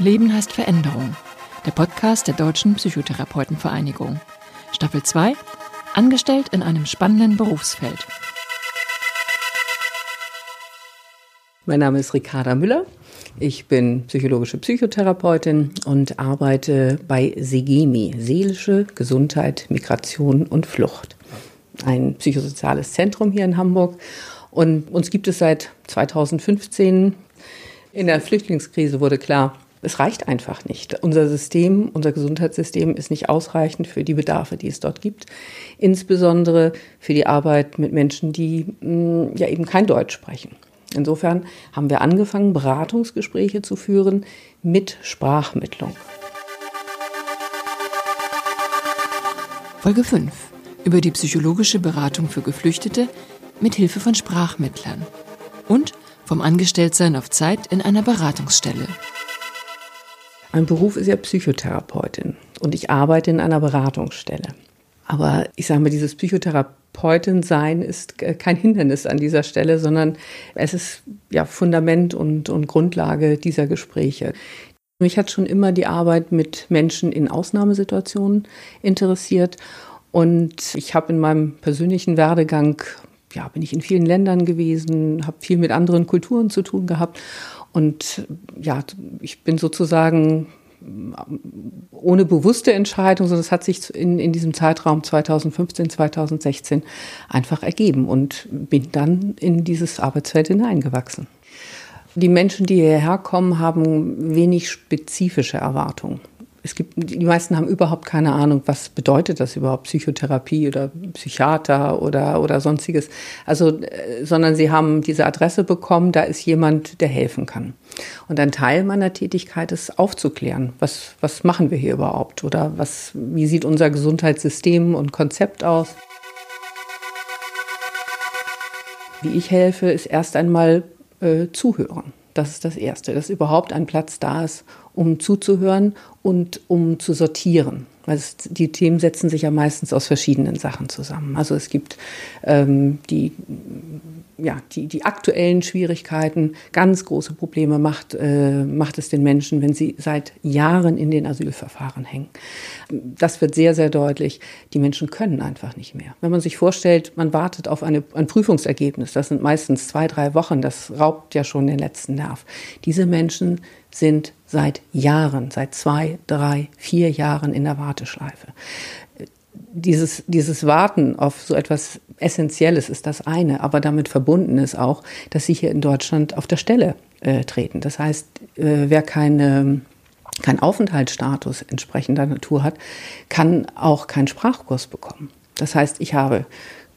Leben heißt Veränderung. Der Podcast der Deutschen Psychotherapeutenvereinigung. Staffel 2. Angestellt in einem spannenden Berufsfeld. Mein Name ist Ricarda Müller. Ich bin psychologische Psychotherapeutin und arbeite bei SEGEMI, Seelische Gesundheit, Migration und Flucht. Ein psychosoziales Zentrum hier in Hamburg. Und uns gibt es seit 2015. In der Flüchtlingskrise wurde klar, es reicht einfach nicht. Unser System, unser Gesundheitssystem ist nicht ausreichend für die Bedarfe, die es dort gibt. Insbesondere für die Arbeit mit Menschen, die mh, ja eben kein Deutsch sprechen. Insofern haben wir angefangen, Beratungsgespräche zu führen mit Sprachmittlung. Folge 5. Über die psychologische Beratung für Geflüchtete mit Hilfe von Sprachmittlern. Und vom Angestelltsein auf Zeit in einer Beratungsstelle. Mein Beruf ist ja Psychotherapeutin und ich arbeite in einer Beratungsstelle. Aber ich sage mal, dieses Psychotherapeutin sein ist kein Hindernis an dieser Stelle, sondern es ist ja Fundament und, und Grundlage dieser Gespräche. Mich hat schon immer die Arbeit mit Menschen in Ausnahmesituationen interessiert und ich habe in meinem persönlichen Werdegang ja, bin ich in vielen Ländern gewesen, habe viel mit anderen Kulturen zu tun gehabt und ja, ich bin sozusagen ohne bewusste Entscheidung, sondern es hat sich in, in diesem Zeitraum 2015, 2016 einfach ergeben und bin dann in dieses Arbeitsfeld hineingewachsen. Die Menschen, die hierher kommen, haben wenig spezifische Erwartungen es gibt, die meisten haben überhaupt keine Ahnung, was bedeutet das überhaupt, Psychotherapie oder Psychiater oder, oder sonstiges. Also, äh, sondern sie haben diese Adresse bekommen, da ist jemand, der helfen kann. Und ein Teil meiner Tätigkeit ist aufzuklären, was, was machen wir hier überhaupt oder was, wie sieht unser Gesundheitssystem und Konzept aus. Wie ich helfe, ist erst einmal äh, zuhören. Das ist das Erste, dass überhaupt ein Platz da ist, um zuzuhören und um zu sortieren. Weil die Themen setzen sich ja meistens aus verschiedenen Sachen zusammen. Also es gibt ähm, die ja, die, die aktuellen Schwierigkeiten, ganz große Probleme macht, äh, macht es den Menschen, wenn sie seit Jahren in den Asylverfahren hängen. Das wird sehr, sehr deutlich. Die Menschen können einfach nicht mehr. Wenn man sich vorstellt, man wartet auf eine, ein Prüfungsergebnis, das sind meistens zwei, drei Wochen, das raubt ja schon den letzten Nerv. Diese Menschen sind seit Jahren, seit zwei, drei, vier Jahren in der Warteschleife dieses, dieses Warten auf so etwas Essentielles ist das eine, aber damit verbunden ist auch, dass sie hier in Deutschland auf der Stelle äh, treten. Das heißt, äh, wer keine kein Aufenthaltsstatus entsprechender Natur hat, kann auch keinen Sprachkurs bekommen. Das heißt, ich habe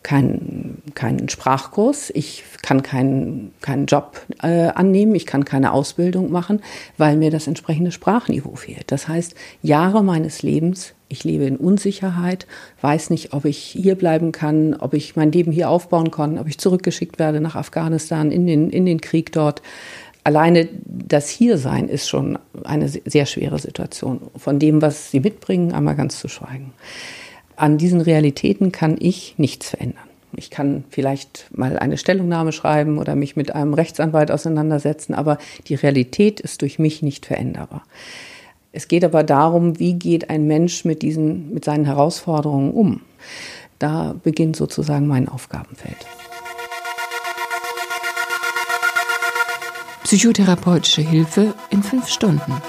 keinen, keinen Sprachkurs, ich kann keinen, keinen Job äh, annehmen, ich kann keine Ausbildung machen, weil mir das entsprechende Sprachniveau fehlt. Das heißt, Jahre meines Lebens, ich lebe in Unsicherheit, weiß nicht, ob ich hier bleiben kann, ob ich mein Leben hier aufbauen kann, ob ich zurückgeschickt werde nach Afghanistan in den, in den Krieg dort. Alleine das Hiersein ist schon eine sehr schwere Situation. Von dem, was Sie mitbringen, einmal ganz zu schweigen an diesen Realitäten kann ich nichts verändern. Ich kann vielleicht mal eine Stellungnahme schreiben oder mich mit einem Rechtsanwalt auseinandersetzen, aber die Realität ist durch mich nicht veränderbar. Es geht aber darum, wie geht ein Mensch mit diesen, mit seinen Herausforderungen um. Da beginnt sozusagen mein Aufgabenfeld. Psychotherapeutische Hilfe in fünf Stunden.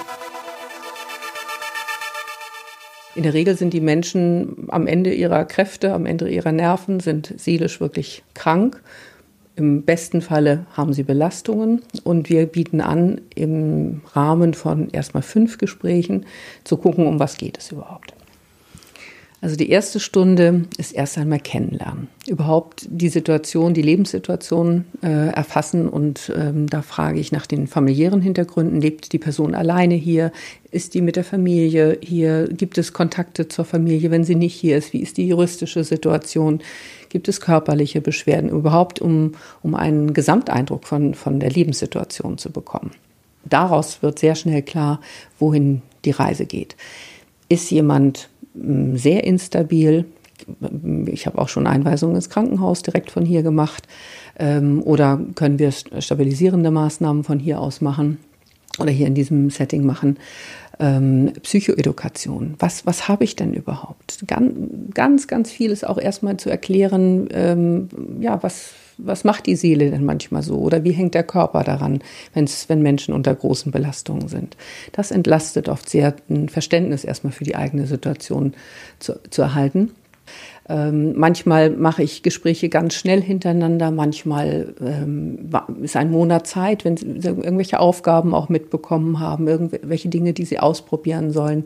In der Regel sind die Menschen am Ende ihrer Kräfte, am Ende ihrer Nerven, sind seelisch wirklich krank. Im besten Falle haben sie Belastungen und wir bieten an, im Rahmen von erstmal fünf Gesprächen zu gucken, um was geht es überhaupt. Also die erste Stunde ist erst einmal kennenlernen. Überhaupt die Situation, die Lebenssituation äh, erfassen und ähm, da frage ich nach den familiären Hintergründen. Lebt die Person alleine hier? Ist die mit der Familie hier? Gibt es Kontakte zur Familie, wenn sie nicht hier ist? Wie ist die juristische Situation? Gibt es körperliche Beschwerden? Überhaupt, um, um einen Gesamteindruck von, von der Lebenssituation zu bekommen. Daraus wird sehr schnell klar, wohin die Reise geht. Ist jemand sehr instabil. Ich habe auch schon Einweisungen ins Krankenhaus direkt von hier gemacht. Ähm, oder können wir stabilisierende Maßnahmen von hier aus machen? oder hier in diesem Setting machen, ähm, Psychoedukation. Was, was habe ich denn überhaupt? Ganz, ganz, ganz viel ist auch erstmal zu erklären, ähm, ja, was, was macht die Seele denn manchmal so? Oder wie hängt der Körper daran, wenn's, wenn Menschen unter großen Belastungen sind? Das entlastet oft sehr, ein Verständnis erstmal für die eigene Situation zu, zu erhalten. Ähm, manchmal mache ich Gespräche ganz schnell hintereinander, manchmal ähm, ist ein Monat Zeit, wenn sie irgendwelche Aufgaben auch mitbekommen haben, irgendwelche Dinge, die sie ausprobieren sollen.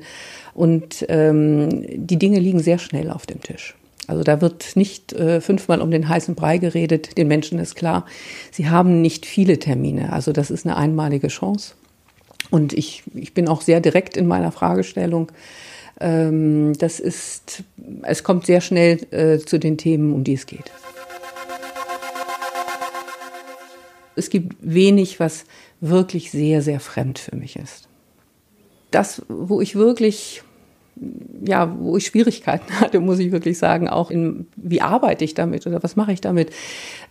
Und ähm, die Dinge liegen sehr schnell auf dem Tisch. Also da wird nicht äh, fünfmal um den heißen Brei geredet. Den Menschen ist klar, sie haben nicht viele Termine. Also das ist eine einmalige Chance. Und ich, ich bin auch sehr direkt in meiner Fragestellung. Ähm, das ist, es kommt sehr schnell äh, zu den Themen, um die es geht. Es gibt wenig, was wirklich sehr, sehr fremd für mich ist. Das, wo ich wirklich ja, wo ich Schwierigkeiten hatte, muss ich wirklich sagen, auch in, wie arbeite ich damit oder was mache ich damit,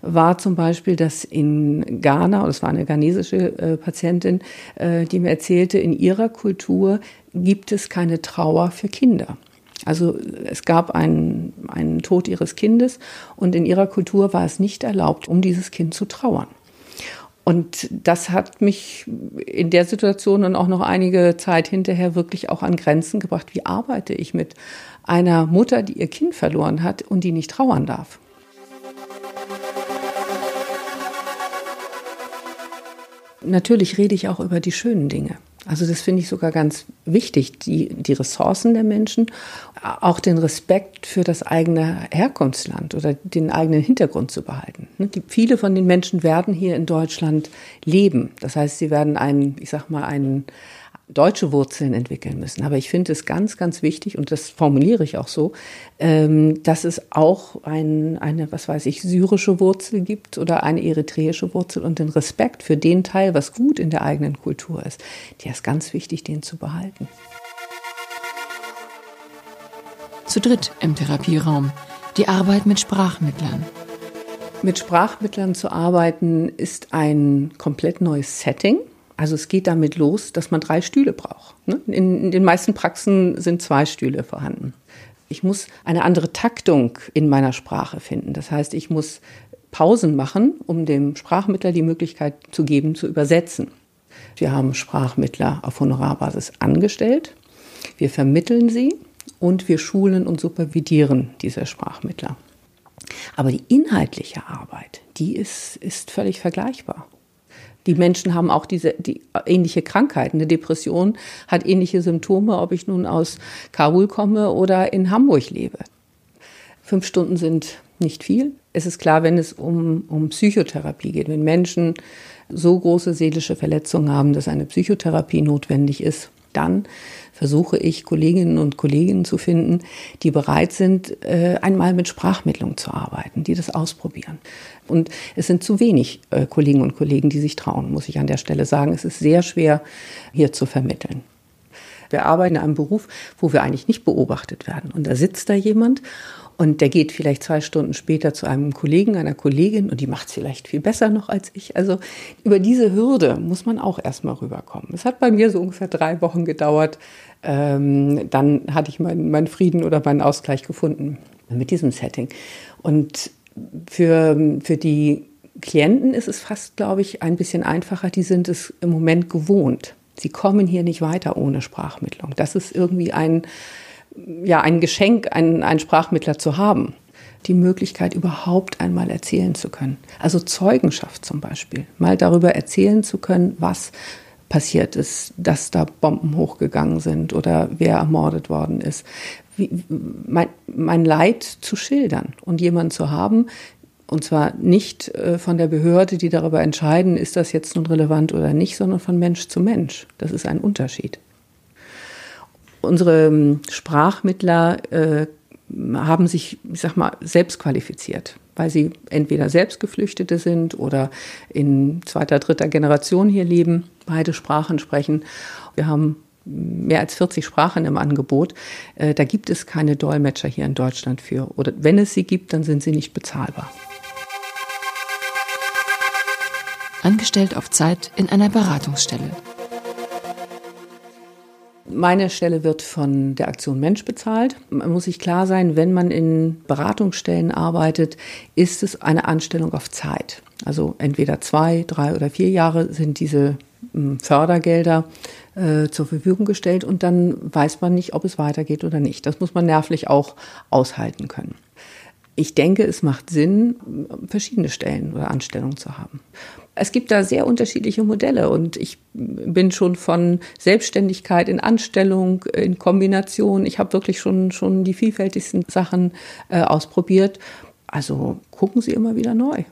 war zum Beispiel, dass in Ghana, und es war eine ghanesische äh, Patientin, äh, die mir erzählte, in ihrer Kultur gibt es keine Trauer für Kinder. Also es gab einen, einen Tod ihres Kindes und in ihrer Kultur war es nicht erlaubt, um dieses Kind zu trauern. Und das hat mich in der Situation und auch noch einige Zeit hinterher wirklich auch an Grenzen gebracht. Wie arbeite ich mit einer Mutter, die ihr Kind verloren hat und die nicht trauern darf? Natürlich rede ich auch über die schönen Dinge. Also das finde ich sogar ganz wichtig, die, die Ressourcen der Menschen, auch den Respekt für das eigene Herkunftsland oder den eigenen Hintergrund zu behalten. Ne, die, viele von den Menschen werden hier in Deutschland leben. Das heißt, sie werden einen, ich sag mal, einen, deutsche Wurzeln entwickeln müssen. Aber ich finde es ganz, ganz wichtig, und das formuliere ich auch so, ähm, dass es auch ein, eine, was weiß ich, syrische Wurzel gibt oder eine eritreische Wurzel und den Respekt für den Teil, was gut in der eigenen Kultur ist. Der ist ganz wichtig, den zu behalten. Zu dritt im Therapieraum. Die Arbeit mit Sprachmittlern. Mit Sprachmittlern zu arbeiten ist ein komplett neues Setting. Also es geht damit los, dass man drei Stühle braucht. Ne? In, den meisten Praxen sind zwei Stühle vorhanden. Ich muss eine andere Taktung in meiner Sprache finden. Das heißt, ich muss Pausen machen, um dem Sprachmittler die Möglichkeit zu geben, zu übersetzen. Wir haben Sprachmittler auf Honorarbasis angestellt. Wir vermitteln sie und wir schulen und supervidieren diese Sprachmittler. Aber die inhaltliche Arbeit, die ist, ist völlig vergleichbar. Die Menschen haben auch diese die ähnliche Krankheiten. Eine Depression hat ähnliche Symptome, ob ich nun aus Kabul komme oder in Hamburg lebe. Fünf Stunden sind nicht viel. Es ist klar, wenn es um, um Psychotherapie geht, wenn Menschen so große seelische Verletzungen haben, dass eine Psychotherapie notwendig ist, dann versuche ich Kolleginnen und Kollegen zu finden, die bereit sind, äh, einmal mit Sprachmittlung zu arbeiten, die das ausprobieren. Und es sind zu wenig äh, Kollegen und Kollegen, die sich trauen, muss ich an der Stelle sagen. Es ist sehr schwer, hier zu vermitteln. Wir arbeiten in einem Beruf, wo wir eigentlich nicht beobachtet werden. Und da sitzt da jemand und der geht vielleicht zwei Stunden später zu einem Kollegen, einer Kollegin und die macht es vielleicht viel besser noch als ich. Also über diese Hürde muss man auch erstmal rüberkommen. Es hat bei mir so ungefähr drei Wochen gedauert. Ähm, dann hatte ich meinen, meinen Frieden oder meinen Ausgleich gefunden mit diesem Setting. Und für, für die Klienten ist es fast, glaube ich, ein bisschen einfacher. Die sind es im Moment gewohnt. Sie kommen hier nicht weiter ohne Sprachmittlung. Das ist irgendwie ein, ja, ein Geschenk, einen, einen Sprachmittler zu haben. Die Möglichkeit, überhaupt einmal erzählen zu können. Also Zeugenschaft zum Beispiel. Mal darüber erzählen zu können, was passiert ist, dass da Bomben hochgegangen sind oder wer ermordet worden ist. Wie, mein, mein Leid zu schildern und jemanden zu haben, und zwar nicht äh, von der Behörde, die darüber entscheiden, ist das jetzt nun relevant oder nicht, sondern von Mensch zu Mensch. Das ist ein Unterschied. Unsere ähm, Sprachmittler äh, haben sich, ich sag mal, selbst qualifiziert, weil sie entweder selbst Geflüchtete sind oder in zweiter, dritter Generation hier leben, beide Sprachen sprechen. Wir haben mehr als 40 Sprachen im Angebot. Äh, da gibt es keine Dolmetscher hier in Deutschland für. Oder wenn es sie gibt, dann sind sie nicht bezahlbar. Angestellt auf Zeit in einer Beratungsstelle. Meine Stelle wird von der Aktion Mensch bezahlt. Man muss sich klar sein, wenn man in Beratungsstellen arbeitet, ist es eine Anstellung auf Zeit. Also entweder zwei, drei oder vier Jahre sind diese hm, Fördergelder äh, zur Verfügung gestellt und dann weiß man nicht, ob es weitergeht oder nicht. Das muss man nervlich auch aushalten können. Ich denke, es macht Sinn, verschiedene Stellen oder Anstellungen zu haben. Es gibt da sehr unterschiedliche Modelle und ich bin schon von Selbstständigkeit in Anstellung, in Kombination. Ich habe wirklich schon, schon die vielfältigsten Sachen äh, ausprobiert. Also gucken Sie immer wieder neu.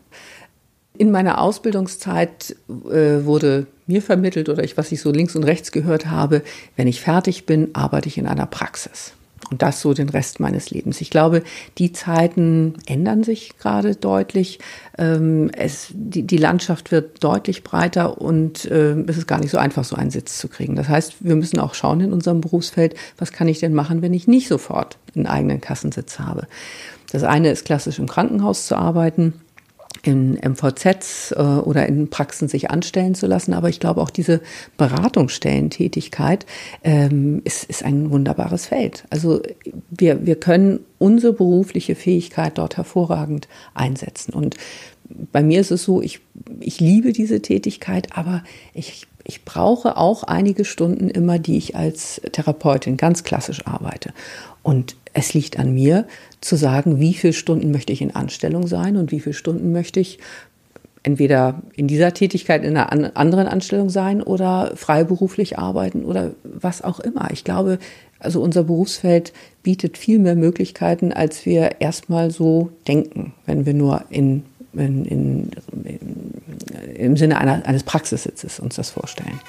In meiner Ausbildungszeit äh, wurde mir vermittelt oder ich, was ich so links und rechts gehört habe, wenn ich fertig bin, arbeite ich in einer Praxis. Und das so den Rest meines Lebens. Ich glaube, die Zeiten ändern sich gerade deutlich. Ähm, es, die, die Landschaft wird deutlich breiter und äh, es ist gar nicht so einfach, so einen Sitz zu kriegen. Das heißt, wir müssen auch schauen in unserem Berufsfeld, was kann ich denn machen, wenn ich nicht sofort einen eigenen Kassensitz habe. Das eine ist klassisch im Krankenhaus zu arbeiten in MVZs äh, oder in Praxen sich anstellen zu lassen. Aber ich glaube, auch diese Beratungsstellentätigkeit ähm, ist, ist ein wunderbares Feld. Also wir, wir können unsere berufliche Fähigkeit dort hervorragend einsetzen. Und bei mir ist es so, ich, ich liebe diese Tätigkeit, aber ich, ich brauche auch einige Stunden immer, die ich als Therapeutin ganz klassisch arbeite. Und es liegt an mir zu sagen, wie viele Stunden möchte ich in Anstellung sein und wie viele Stunden möchte ich entweder in dieser Tätigkeit in einer anderen Anstellung sein oder freiberuflich arbeiten oder was auch immer. Ich glaube, also unser Berufsfeld bietet viel mehr Möglichkeiten, als wir erstmal so denken, wenn wir nur in, in, in, im Sinne einer, eines Praxissitzes uns das vorstellen.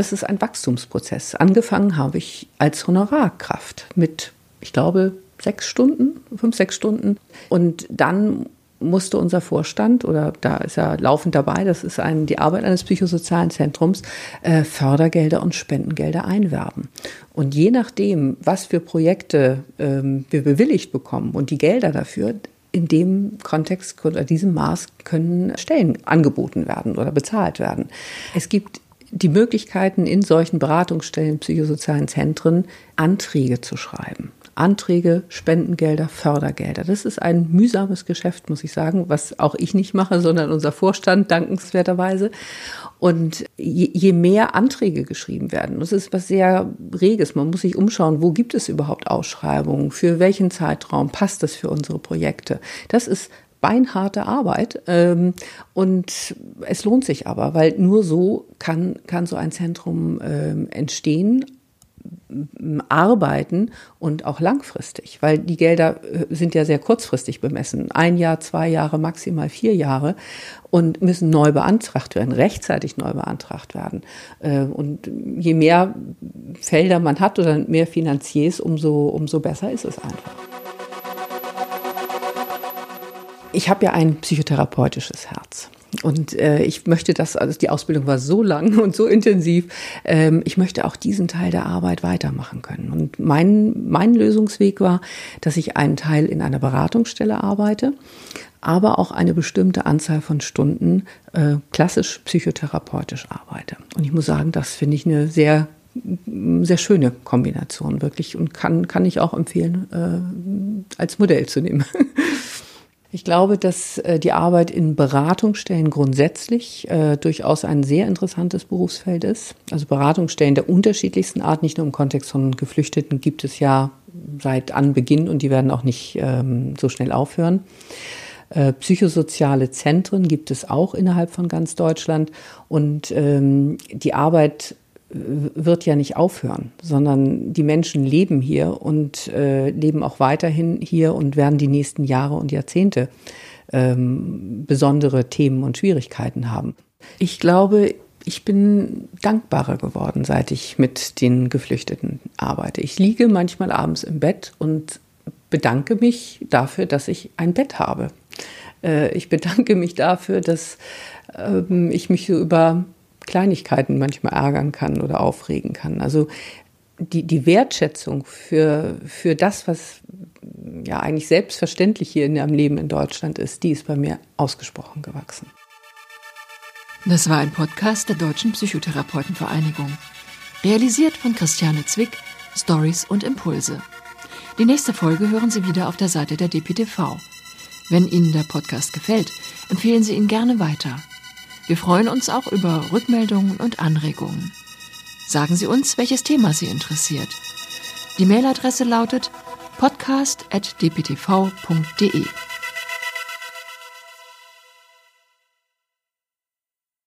Das ist ein Wachstumsprozess. Angefangen habe ich als Honorarkraft mit, ich glaube, sechs Stunden, fünf, sechs Stunden. Und dann musste unser Vorstand, oder da ist er laufend dabei, das ist ein, die Arbeit eines psychosozialen Zentrums, äh, Fördergelder und Spendengelder einwerben. Und je nachdem, was für Projekte ähm, wir bewilligt bekommen und die Gelder dafür, in dem Kontext oder diesem Maß können Stellen angeboten werden oder bezahlt werden. Es gibt die Möglichkeiten in solchen Beratungsstellen, psychosozialen Zentren Anträge zu schreiben. Anträge, Spendengelder, Fördergelder. Das ist ein mühsames Geschäft, muss ich sagen, was auch ich nicht mache, sondern unser Vorstand dankenswerterweise. Und je, je mehr Anträge geschrieben werden, das ist was sehr Reges. Man muss sich umschauen, wo gibt es überhaupt Ausschreibungen, für welchen Zeitraum passt das für unsere Projekte. Das ist beinharte Arbeit. Ähm, und es lohnt sich aber, weil nur so kann, kann so ein Zentrum ähm, entstehen, arbeiten und auch langfristig, weil die Gelder äh, sind ja sehr kurzfristig bemessen. Ein Jahr, zwei Jahre, maximal vier Jahre und müssen neu beantragt werden, rechtzeitig neu beantragt werden. Äh, und je mehr Felder man hat oder mehr Finanziers, umso, umso besser ist es einfach. Ich habe ja ein psychotherapeutisches Herz. Und äh, ich möchte das, also die Ausbildung war so lang und so intensiv, ähm, ich möchte auch diesen Teil der Arbeit weitermachen können. Und mein, mein Lösungsweg war, dass ich einen Teil in einer Beratungsstelle arbeite, aber auch eine bestimmte Anzahl von Stunden äh, klassisch psychotherapeutisch arbeite. Und ich muss sagen, das finde ich eine sehr sehr schöne Kombination wirklich und kann, kann ich auch empfehlen, äh, als Modell zu nehmen. Ich glaube, dass äh, die Arbeit in Beratungsstellen grundsätzlich äh, durchaus ein sehr interessantes Berufsfeld ist. Also Beratungsstellen der unterschiedlichsten Art, nicht nur im Kontext von Geflüchteten, gibt es ja seit Anbeginn und die werden auch nicht ähm, so schnell aufhören. Äh, psychosoziale Zentren gibt es auch innerhalb von ganz Deutschland und ähm, die Arbeit wird ja nicht aufhören, sondern die Menschen leben hier und äh, leben auch weiterhin hier und werden die nächsten Jahre und Jahrzehnte ähm, besondere Themen und Schwierigkeiten haben. Ich glaube, ich bin dankbarer geworden, seit ich mit den Geflüchteten arbeite. Ich liege manchmal abends im Bett und bedanke mich dafür, dass ich ein Bett habe. Äh, ich bedanke mich dafür, dass ähm, ich mich so über Kleinigkeiten manchmal ärgern kann oder aufregen kann. Also die, die Wertschätzung für, für das, was ja eigentlich selbstverständlich hier in einem Leben in Deutschland ist, die ist bei mir ausgesprochen gewachsen. Das war ein Podcast der Deutschen Psychotherapeutenvereinigung. Realisiert von Christiane Zwick, Stories und Impulse. Die nächste Folge hören Sie wieder auf der Seite der DPTV. Wenn Ihnen der Podcast gefällt, empfehlen Sie ihn gerne weiter. Wir freuen uns auch über Rückmeldungen und Anregungen. Sagen Sie uns, welches Thema Sie interessiert. Die Mailadresse lautet podcast.dptv.de.